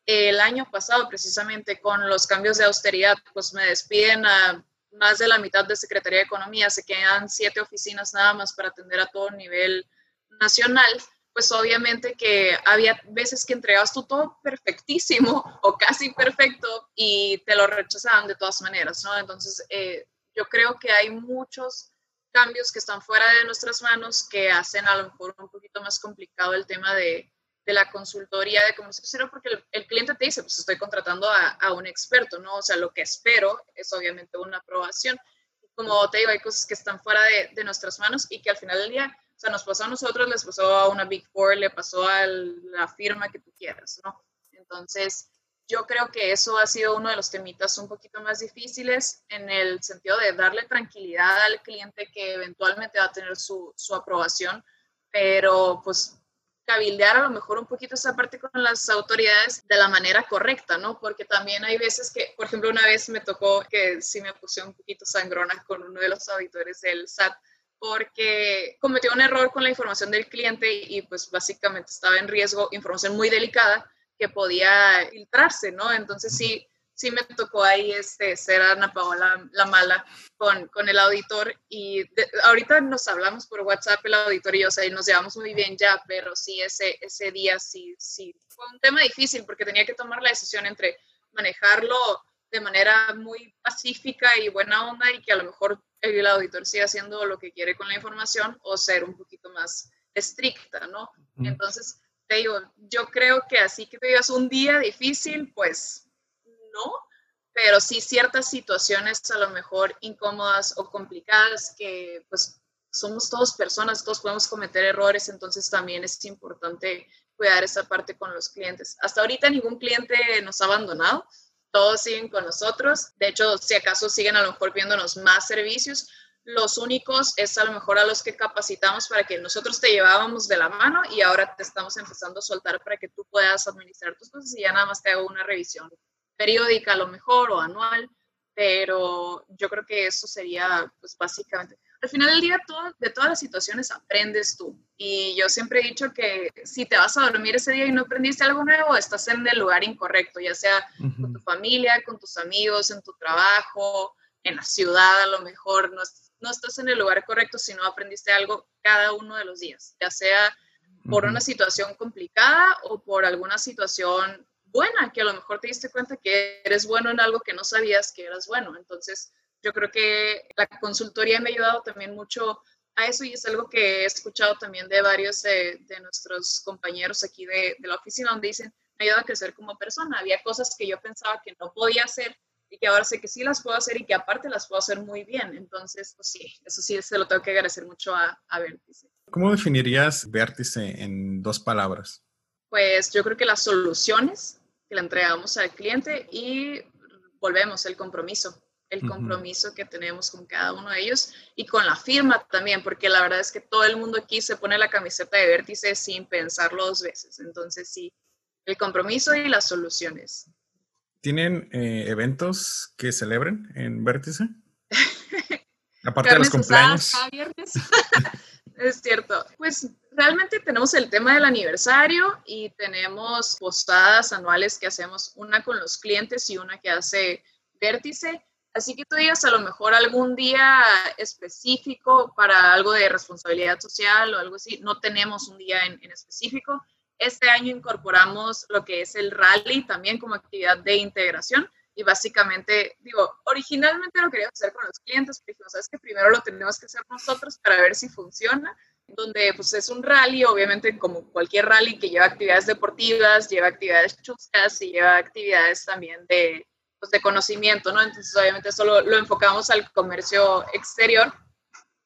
el año pasado, precisamente con los cambios de austeridad, pues me despiden a más de la mitad de Secretaría de Economía, se quedan siete oficinas nada más para atender a todo nivel nacional, pues obviamente que había veces que entregabas tú todo perfectísimo o casi perfecto y te lo rechazaban de todas maneras, ¿no? Entonces, eh, yo creo que hay muchos cambios que están fuera de nuestras manos que hacen a lo mejor un poquito más complicado el tema de, de la consultoría de comercio porque el, cliente te dice, pues estoy contratando a, un experto, ¿no? O sea, lo que espero es obviamente una aprobación. Como te digo, hay cosas que están fuera de, nuestras manos y que al final del día, o sea, nos pasó a nosotros, les pasó a una Big Four, le pasó a la firma que tú quieras, ¿no? Entonces, yo creo que eso ha sido uno de los temitas un poquito más difíciles en el sentido de darle tranquilidad al cliente que eventualmente va a tener su, su aprobación, pero pues cabildear a lo mejor un poquito esa parte con las autoridades de la manera correcta, ¿no? Porque también hay veces que, por ejemplo, una vez me tocó que sí me puse un poquito sangrona con uno de los auditores del SAT porque cometió un error con la información del cliente y, pues básicamente estaba en riesgo información muy delicada que podía filtrarse, ¿no? Entonces sí, sí me tocó ahí este, ser Ana Paola la mala con, con el auditor y ahorita nos hablamos por WhatsApp el auditor y yo, o sea, y nos llevamos muy bien ya, pero sí, ese, ese día sí, sí, fue un tema difícil porque tenía que tomar la decisión entre manejarlo de manera muy pacífica y buena onda y que a lo mejor el auditor siga haciendo lo que quiere con la información o ser un poquito más estricta, ¿no? Entonces, te digo, yo creo que así que digas un día difícil, pues no, pero sí ciertas situaciones a lo mejor incómodas o complicadas que pues somos todos personas, todos podemos cometer errores, entonces también es importante cuidar esa parte con los clientes. Hasta ahorita ningún cliente nos ha abandonado, todos siguen con nosotros, de hecho si acaso siguen a lo mejor viéndonos más servicios, los únicos es a lo mejor a los que capacitamos para que nosotros te llevábamos de la mano y ahora te estamos empezando a soltar para que tú puedas administrar tus cosas. Y ya nada más te hago una revisión periódica a lo mejor o anual, pero yo creo que eso sería pues básicamente. Al final del día todo, de todas las situaciones aprendes tú. Y yo siempre he dicho que si te vas a dormir ese día y no aprendiste algo nuevo, estás en el lugar incorrecto, ya sea con tu familia, con tus amigos, en tu trabajo, en la ciudad a lo mejor, no, no estás en el lugar correcto si no aprendiste algo cada uno de los días, ya sea por una situación complicada o por alguna situación buena, que a lo mejor te diste cuenta que eres bueno en algo que no sabías que eras bueno. Entonces, yo creo que la consultoría me ha ayudado también mucho a eso y es algo que he escuchado también de varios de, nuestros compañeros aquí de, de, la oficina donde dicen, me ayuda a crecer como persona. Había cosas que yo pensaba que no podía hacer y que ahora sé que sí las puedo hacer y que aparte las puedo hacer muy bien. Entonces, pues sí, eso sí se lo tengo que agradecer mucho a, a Vértice. ¿Cómo definirías Vértice en dos palabras? Pues yo creo que las soluciones que le entregamos al cliente y volvemos el compromiso el compromiso que tenemos con cada uno de ellos y con la firma también, porque la verdad es que todo el mundo aquí se pone la camiseta de vértice sin pensarlo dos veces. Entonces, sí, el compromiso y las soluciones. ¿Tienen eh, eventos que celebren en Vértice? Aparte de los cumpleaños. es cierto. Pues realmente tenemos el tema del aniversario y tenemos postadas anuales que hacemos, una con los clientes y una que hace Vértice. Así que tú digas a lo mejor algún día específico para algo de responsabilidad social o algo así, no tenemos un día en, en específico, este año incorporamos lo que es el rally también como actividad de integración y básicamente, digo, originalmente lo queríamos hacer con los clientes, pero dijimos, sabes que primero lo tenemos que hacer nosotros para ver si funciona, donde pues es un rally, obviamente como cualquier rally que lleva actividades deportivas, lleva actividades chuscas y lleva actividades también de, pues, de conocimiento, ¿no? Entonces obviamente solo lo enfocamos al comercio exterior,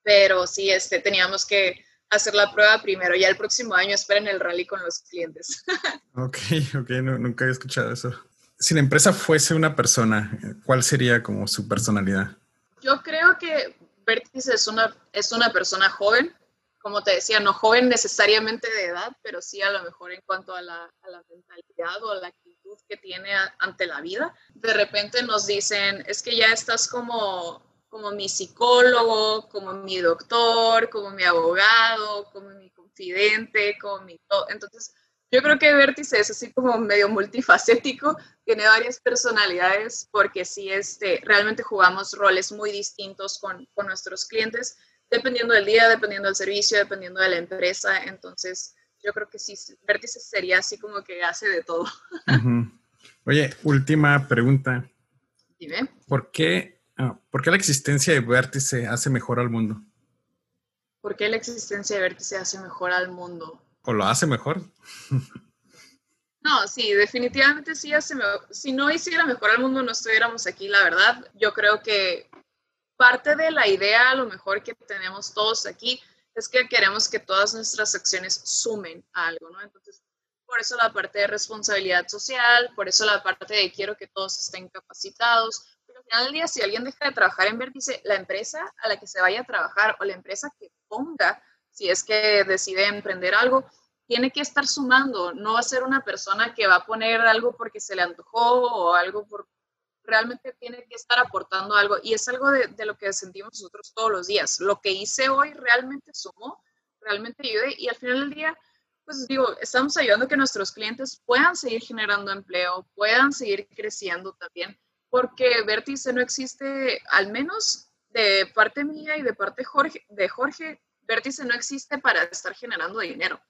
pero sí, este, teníamos que hacer la prueba primero. Ya el próximo año esperen el rally con los clientes. ok, ok, nunca había escuchado eso. Si la empresa fuese una persona, ¿cuál sería como su personalidad? Yo creo que Vertis es una, es una persona joven, como te decía, no joven necesariamente de edad, pero sí a lo mejor en cuanto a la, a la mentalidad o a la actitud que tiene ante la vida. De repente nos dicen, es que ya estás como como mi psicólogo, como mi doctor, como mi abogado, como mi confidente, como mi... Entonces, yo creo que Vértice es así como medio multifacético, tiene varias personalidades porque sí, este, realmente jugamos roles muy distintos con, con nuestros clientes, dependiendo del día, dependiendo del servicio, dependiendo de la empresa. Entonces, yo creo que sí, Vértice sería así como que hace de todo. Oye, última pregunta. Dime. ¿Por qué Ah, ¿Por qué la existencia de vértice hace mejor al mundo? ¿Por qué la existencia de vértice hace mejor al mundo? ¿O lo hace mejor? no, sí, definitivamente sí hace mejor. Si no hiciera mejor al mundo, no estuviéramos aquí, la verdad. Yo creo que parte de la idea, a lo mejor que tenemos todos aquí, es que queremos que todas nuestras acciones sumen a algo, ¿no? Entonces, por eso la parte de responsabilidad social, por eso la parte de quiero que todos estén capacitados, final del día, si alguien deja de trabajar en Vértice, la empresa a la que se vaya a trabajar o la empresa que ponga, si es que decide emprender algo, tiene que estar sumando. No va a ser una persona que va a poner algo porque se le antojó o algo por... Realmente tiene que estar aportando algo. Y es algo de, de lo que sentimos nosotros todos los días. Lo que hice hoy realmente sumó, realmente ayudé. Y al final del día, pues digo, estamos ayudando a que nuestros clientes puedan seguir generando empleo, puedan seguir creciendo también porque Vértice no existe, al menos de parte mía y de parte Jorge, de Jorge, Vértice no existe para estar generando dinero.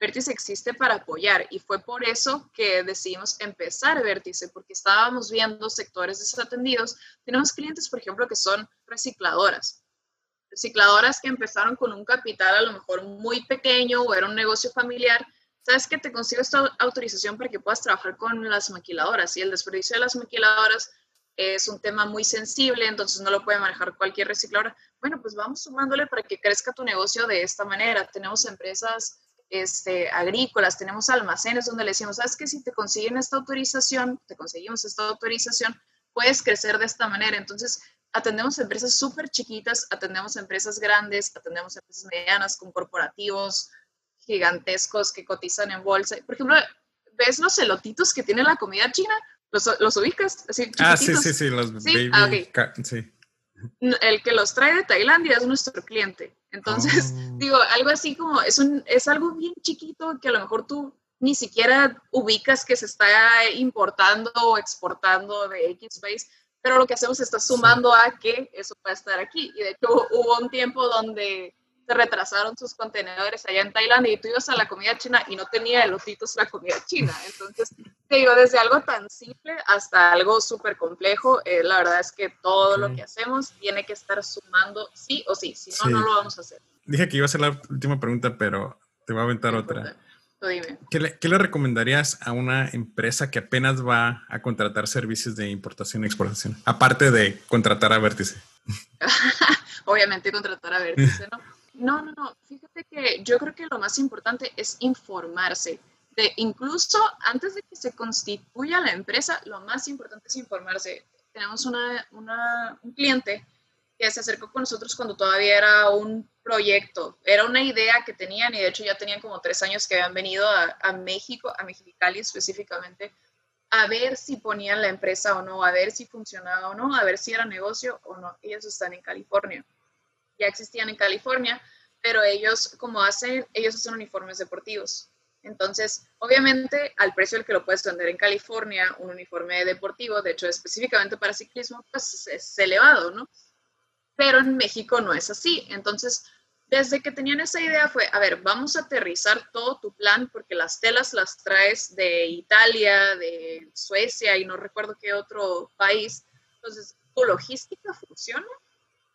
Vértice existe para apoyar y fue por eso que decidimos empezar Vértice, porque estábamos viendo sectores desatendidos. Tenemos clientes, por ejemplo, que son recicladoras. Recicladoras que empezaron con un capital a lo mejor muy pequeño o era un negocio familiar ¿sabes que Te consigo esta autorización para que puedas trabajar con las maquiladoras y el desperdicio de las maquiladoras es un tema muy sensible, entonces no lo puede manejar cualquier recicladora. Bueno, pues vamos sumándole para que crezca tu negocio de esta manera. Tenemos empresas este, agrícolas, tenemos almacenes donde le decimos, sabes que si te consiguen esta autorización, te conseguimos esta autorización, puedes crecer de esta manera. Entonces, atendemos empresas súper chiquitas, atendemos empresas grandes, atendemos empresas medianas con corporativos gigantescos que cotizan en bolsa. Por ejemplo, ¿ves los elotitos que tiene la comida china? ¿Los, ubicas? Así, ah, sí, sí, sí, los baby. Ah, sí. El que los trae de Tailandia es nuestro cliente. Entonces, oh. digo, algo así como, es, un, es algo bien chiquito que a lo mejor tú ni siquiera ubicas que se está importando o exportando de X país, pero lo que hacemos está sumando a que eso pueda estar aquí. Y de hecho hubo un tiempo donde se retrasaron sus contenedores allá en Tailandia y tú ibas a la comida china y no tenía elotitos la comida china. Entonces, te digo, desde algo tan simple hasta algo súper complejo, eh, la verdad es que todo lo que hacemos tiene que estar sumando sí o sí, si no, no lo vamos a hacer. Dije que iba a ser la última pregunta, pero te voy a aventar otra. ¿Qué le, ¿Qué le, recomendarías a una empresa que apenas va a contratar servicios de importación y exportación? Aparte de contratar a Vértice. Obviamente contratar a Vértice, ¿no? No, no, no. Fíjate que yo creo que lo más importante es informarse. De, incluso antes de que se constituya la empresa, lo más importante es informarse. Tenemos una, un cliente que se acercó con nosotros cuando todavía era un proyecto, era una idea que tenían y de hecho ya tenían como tres años que habían venido a, México, a Mexicali específicamente, a ver si ponían la empresa o no, a ver si funcionaba o no, a ver si era negocio o no. Ellos están en California, ya existían en California, pero ellos como hacen, ellos hacen uniformes deportivos. Entonces, obviamente, al precio al que lo puedes vender en California, un uniforme deportivo, de hecho, específicamente para ciclismo, pues es elevado, ¿no? pero en México no es así. Entonces, desde que tenían esa idea fue, a ver, vamos a aterrizar todo tu plan porque las telas las traes de Italia, de Suecia y no recuerdo qué otro país. Entonces, ¿tu logística funciona?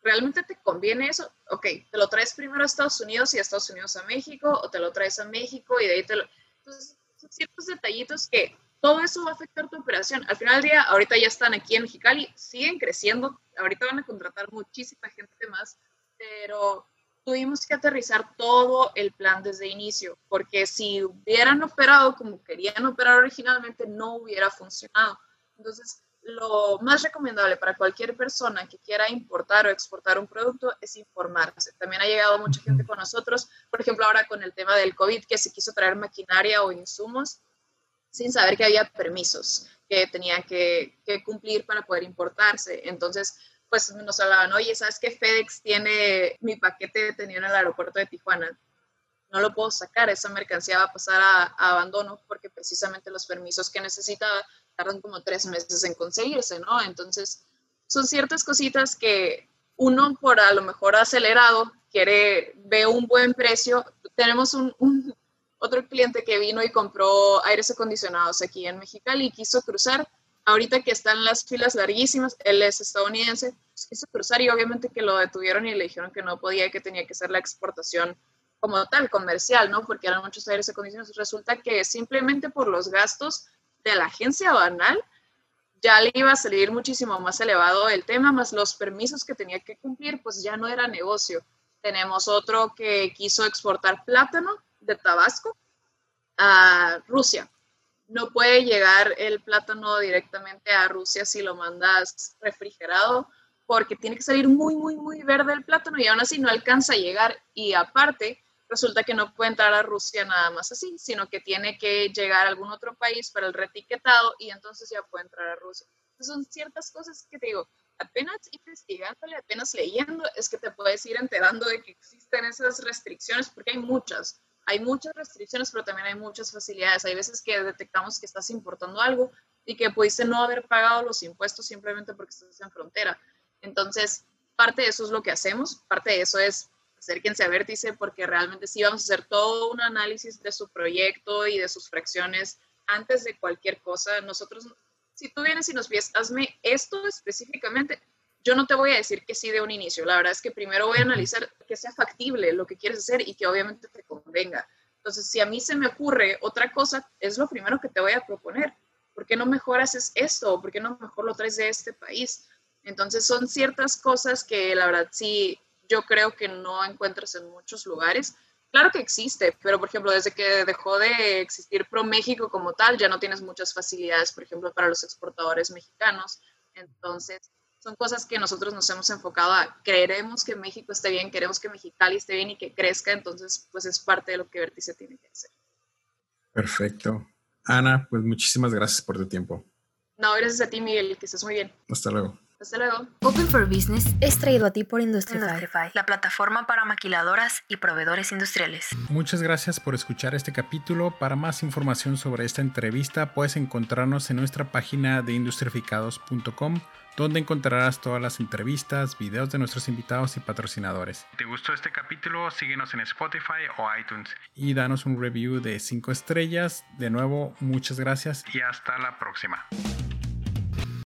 ¿Realmente te conviene eso? Ok, te lo traes primero a Estados Unidos y a Estados Unidos a México o te lo traes a México y de ahí te lo... Entonces, son ciertos detallitos que todo eso va a afectar tu operación. Al final del día, ahorita ya están aquí en Mexicali, siguen creciendo, ahorita van a contratar muchísima gente más, pero tuvimos que aterrizar todo el plan desde inicio, porque si hubieran operado como querían operar originalmente, no hubiera funcionado. Entonces, lo más recomendable para cualquier persona que quiera importar o exportar un producto es informarse. También ha llegado mucha gente con nosotros, por ejemplo, ahora con el tema del COVID, que se quiso traer maquinaria o insumos sin saber que había permisos que tenían que, cumplir para poder importarse. Entonces, pues nos hablaban, oye, ¿sabes qué? FedEx tiene mi paquete detenido en el aeropuerto de Tijuana. No lo puedo sacar, esa mercancía va a pasar a, abandono porque precisamente los permisos que necesitaba tardan como tres meses en conseguirse, ¿no? Entonces, son ciertas cositas que uno por a lo mejor acelerado quiere, ve un buen precio. Tenemos un, otro cliente que vino y compró aires acondicionados aquí en Mexicali y quiso cruzar. Ahorita que están las filas larguísimas, él es estadounidense, pues quiso cruzar y obviamente que lo detuvieron y le dijeron que no podía, que tenía que ser la exportación como tal, comercial, ¿no? Porque eran muchos aires acondicionados. Resulta que simplemente por los gastos de la agencia banal, ya le iba a salir muchísimo más elevado el tema, más los permisos que tenía que cumplir, pues ya no era negocio. Tenemos otro que quiso exportar plátano de Tabasco a Rusia. No puede llegar el plátano directamente a Rusia si lo mandas refrigerado, porque tiene que salir muy, muy, muy verde el plátano y aún así no alcanza a llegar. Y aparte, resulta que no puede entrar a Rusia nada más así, sino que tiene que llegar a algún otro país para el retiquetado y entonces ya puede entrar a Rusia. son ciertas cosas que te digo, apenas investigándole, apenas leyendo, es que te puedes ir enterando de que existen esas restricciones, porque hay muchas hay muchas restricciones, pero también hay muchas facilidades. Hay veces que detectamos que estás importando algo y que pudiste no haber pagado los impuestos simplemente porque estás en frontera. Entonces, parte de eso es lo que hacemos, parte de eso es acérquense a Vértice porque realmente sí vamos a hacer todo un análisis de su proyecto y de sus fracciones antes de cualquier cosa. Nosotros, si tú vienes y nos pides, hazme esto específicamente, yo no te voy a decir que sí de un inicio. La verdad es que primero voy a analizar que sea factible lo que quieres hacer y que obviamente te convenga. Entonces, si a mí se me ocurre otra cosa, es lo primero que te voy a proponer. ¿por qué no mejoras esto? ¿Por qué no mejor lo traes de este país? Entonces son ciertas cosas que la verdad sí, yo creo que no encuentras en muchos lugares. Claro que existe, pero por ejemplo, desde que dejó de existir Pro México como tal, ya no tienes muchas facilidades, por ejemplo, para los exportadores mexicanos. Entonces, son cosas que nosotros nos hemos enfocado a queremos que México esté bien, queremos que Mexicali esté bien y que crezca, entonces pues es parte de lo que Vértice tiene que hacer. Perfecto. Ana, pues muchísimas gracias por tu tiempo. No, gracias a ti, Miguel, que estés muy bien. Hasta luego. Hasta luego. Open for Business es traído a ti por Industrify, la plataforma para maquiladoras y proveedores industriales. Muchas gracias por escuchar este capítulo. Para más información sobre esta entrevista, puedes encontrarnos en nuestra página de industrificados.com donde encontrarás todas las entrevistas, videos de nuestros invitados y patrocinadores. Si te gustó este capítulo, síguenos en Spotify o iTunes y danos un review de 5 estrellas. De nuevo, muchas gracias y hasta la próxima.